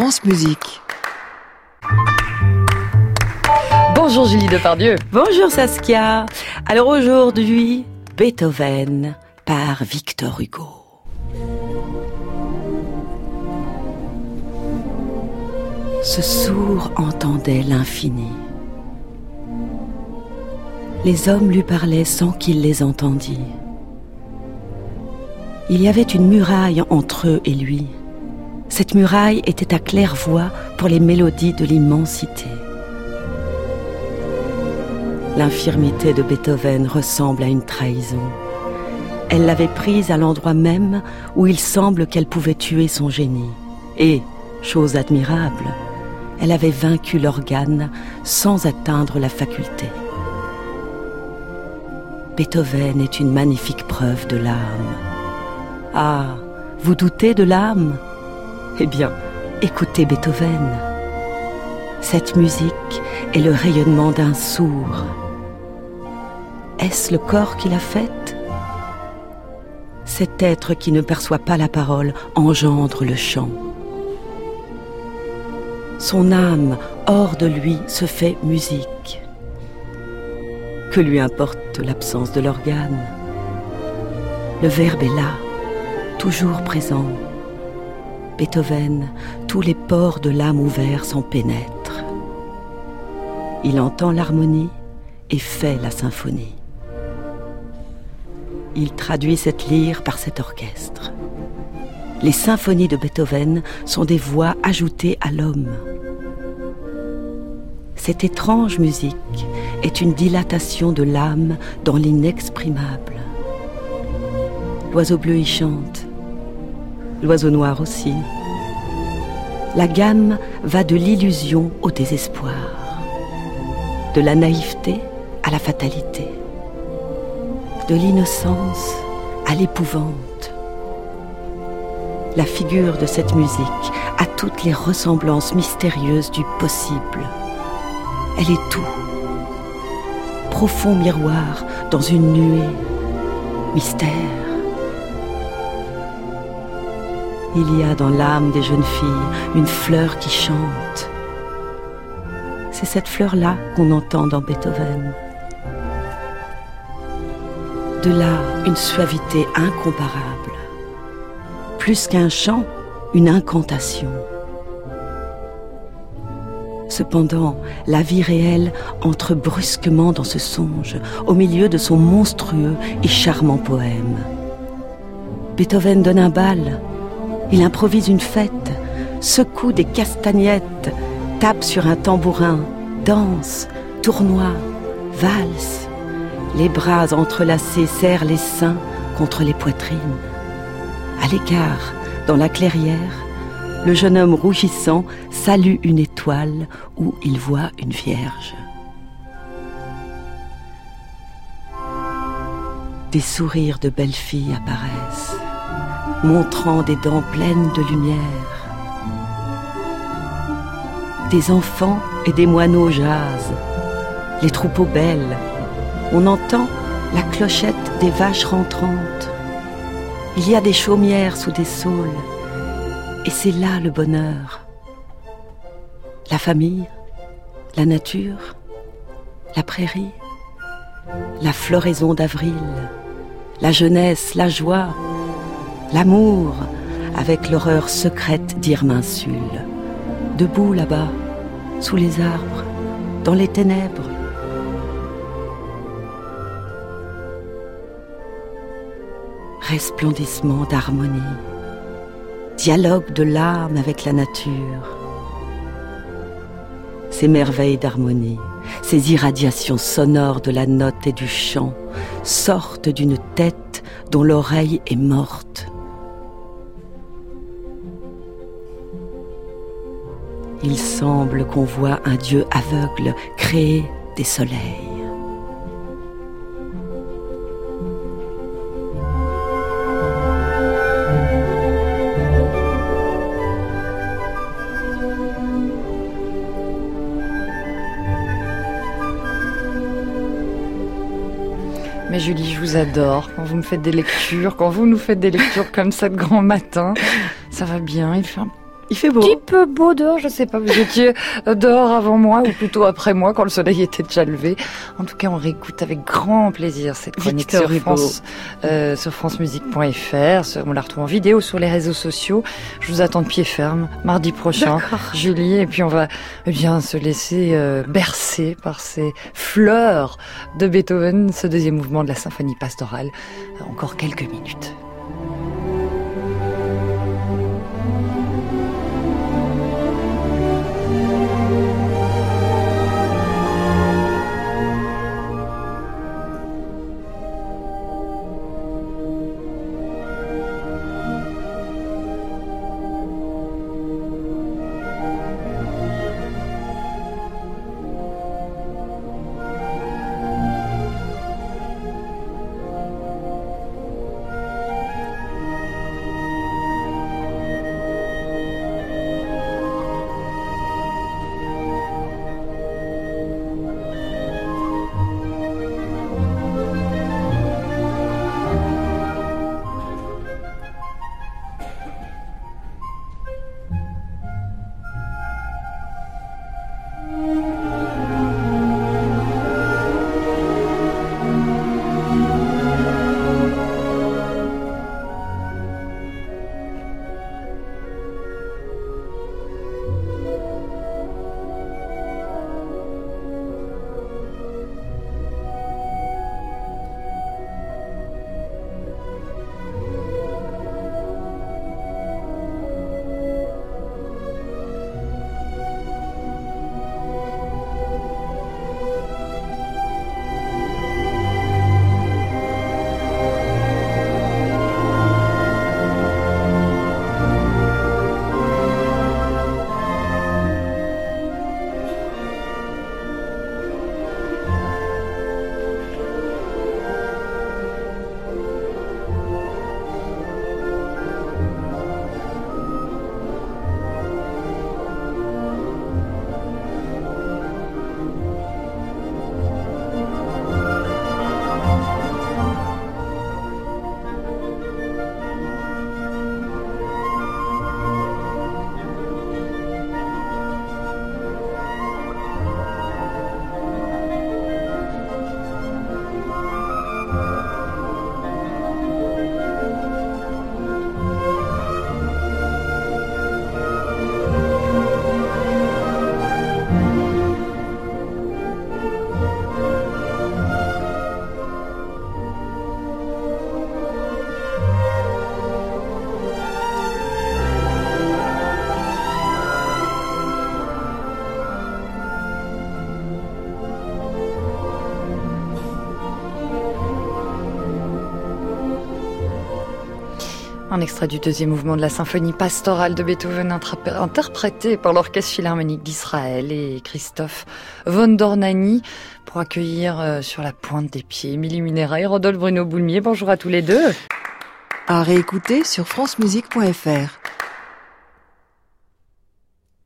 France Musique. Bonjour Julie Depardieu. Bonjour Saskia. Alors aujourd'hui, Beethoven par Victor Hugo. Ce sourd entendait l'infini. Les hommes lui parlaient sans qu'il les entendît. Il y avait une muraille entre eux et lui. Cette muraille était à claire-voix pour les mélodies de l'immensité. L'infirmité de Beethoven ressemble à une trahison. Elle l'avait prise à l'endroit même où il semble qu'elle pouvait tuer son génie. Et, chose admirable, elle avait vaincu l'organe sans atteindre la faculté. Beethoven est une magnifique preuve de l'âme. Ah, vous doutez de l'âme? Eh bien, écoutez Beethoven. Cette musique est le rayonnement d'un sourd. Est-ce le corps qui l'a faite? Cet être qui ne perçoit pas la parole engendre le chant. Son âme, hors de lui, se fait musique. Que lui importe l'absence de l'organe? Le verbe est là, toujours présent. Beethoven, tous les pores de l'âme ouverts s'en pénètrent. Il entend l'harmonie et fait la symphonie. Il traduit cette lyre par cet orchestre. Les symphonies de Beethoven sont des voix ajoutées à l'homme. Cette étrange musique est une dilatation de l'âme dans l'inexprimable. L'oiseau bleu y chante, l'oiseau noir aussi. La gamme va de l'illusion au désespoir, de la naïveté à la fatalité, de l'innocence à l'épouvante. La figure de cette musique a toutes les ressemblances mystérieuses du possible. Elle est tout. Profond miroir dans une nuée. Mystère. Il y a dans l'âme des jeunes filles une fleur qui chante. C'est cette fleur-là qu'on entend dans Beethoven. De là, une suavité incomparable. Plus qu'un chant, une incantation. Cependant, la vie réelle entre brusquement dans ce songe, au milieu de son monstrueux et charmant poème. Beethoven donne un bal, il improvise une fête, secoue des castagnettes, tape sur un tambourin, danse, tournoie, valse. Les bras entrelacés serrent les seins contre les poitrines. À l'écart, dans la clairière, le jeune homme rougissant salue une étoile où il voit une vierge. Des sourires de belles filles apparaissent, montrant des dents pleines de lumière. Des enfants et des moineaux jasent, les troupeaux belles. On entend la clochette des vaches rentrantes. Il y a des chaumières sous des saules et c'est là le bonheur. La famille, la nature, la prairie, la floraison d'avril, la jeunesse, la joie, l'amour, avec l'horreur secrète d'Irminsul. Debout là-bas, sous les arbres, dans les ténèbres. Resplendissement d'harmonie dialogue de l'âme avec la nature. Ces merveilles d'harmonie, ces irradiations sonores de la note et du chant sortent d'une tête dont l'oreille est morte. Il semble qu'on voit un Dieu aveugle créer des soleils. Mais Julie, je vous adore quand vous me faites des lectures, quand vous nous faites des lectures comme ça de grand matin. Ça va bien, il fait Il fait beau. Un petit peu beau dehors, je sais pas. Vous étiez dehors avant moi ou plutôt après moi quand le soleil était déjà levé. En tout cas, on réécoute avec grand plaisir cette chronique sur France, euh, sur francemusique.fr. On la retrouve en vidéo sur les réseaux sociaux. Je vous attends de pied ferme mardi prochain, Julie. Et puis on va eh bien se laisser euh, bercer par ces fleurs de Beethoven, ce deuxième mouvement de la symphonie pastorale. Encore quelques minutes. Un extrait du deuxième mouvement de la symphonie pastorale de Beethoven interprété par l'Orchestre Philharmonique d'Israël et Christophe von Dornani pour accueillir euh, sur la pointe des pieds Émilie Minera et Rodolphe Bruno Boulmier. Bonjour à tous les deux. À réécouter sur francemusique.fr.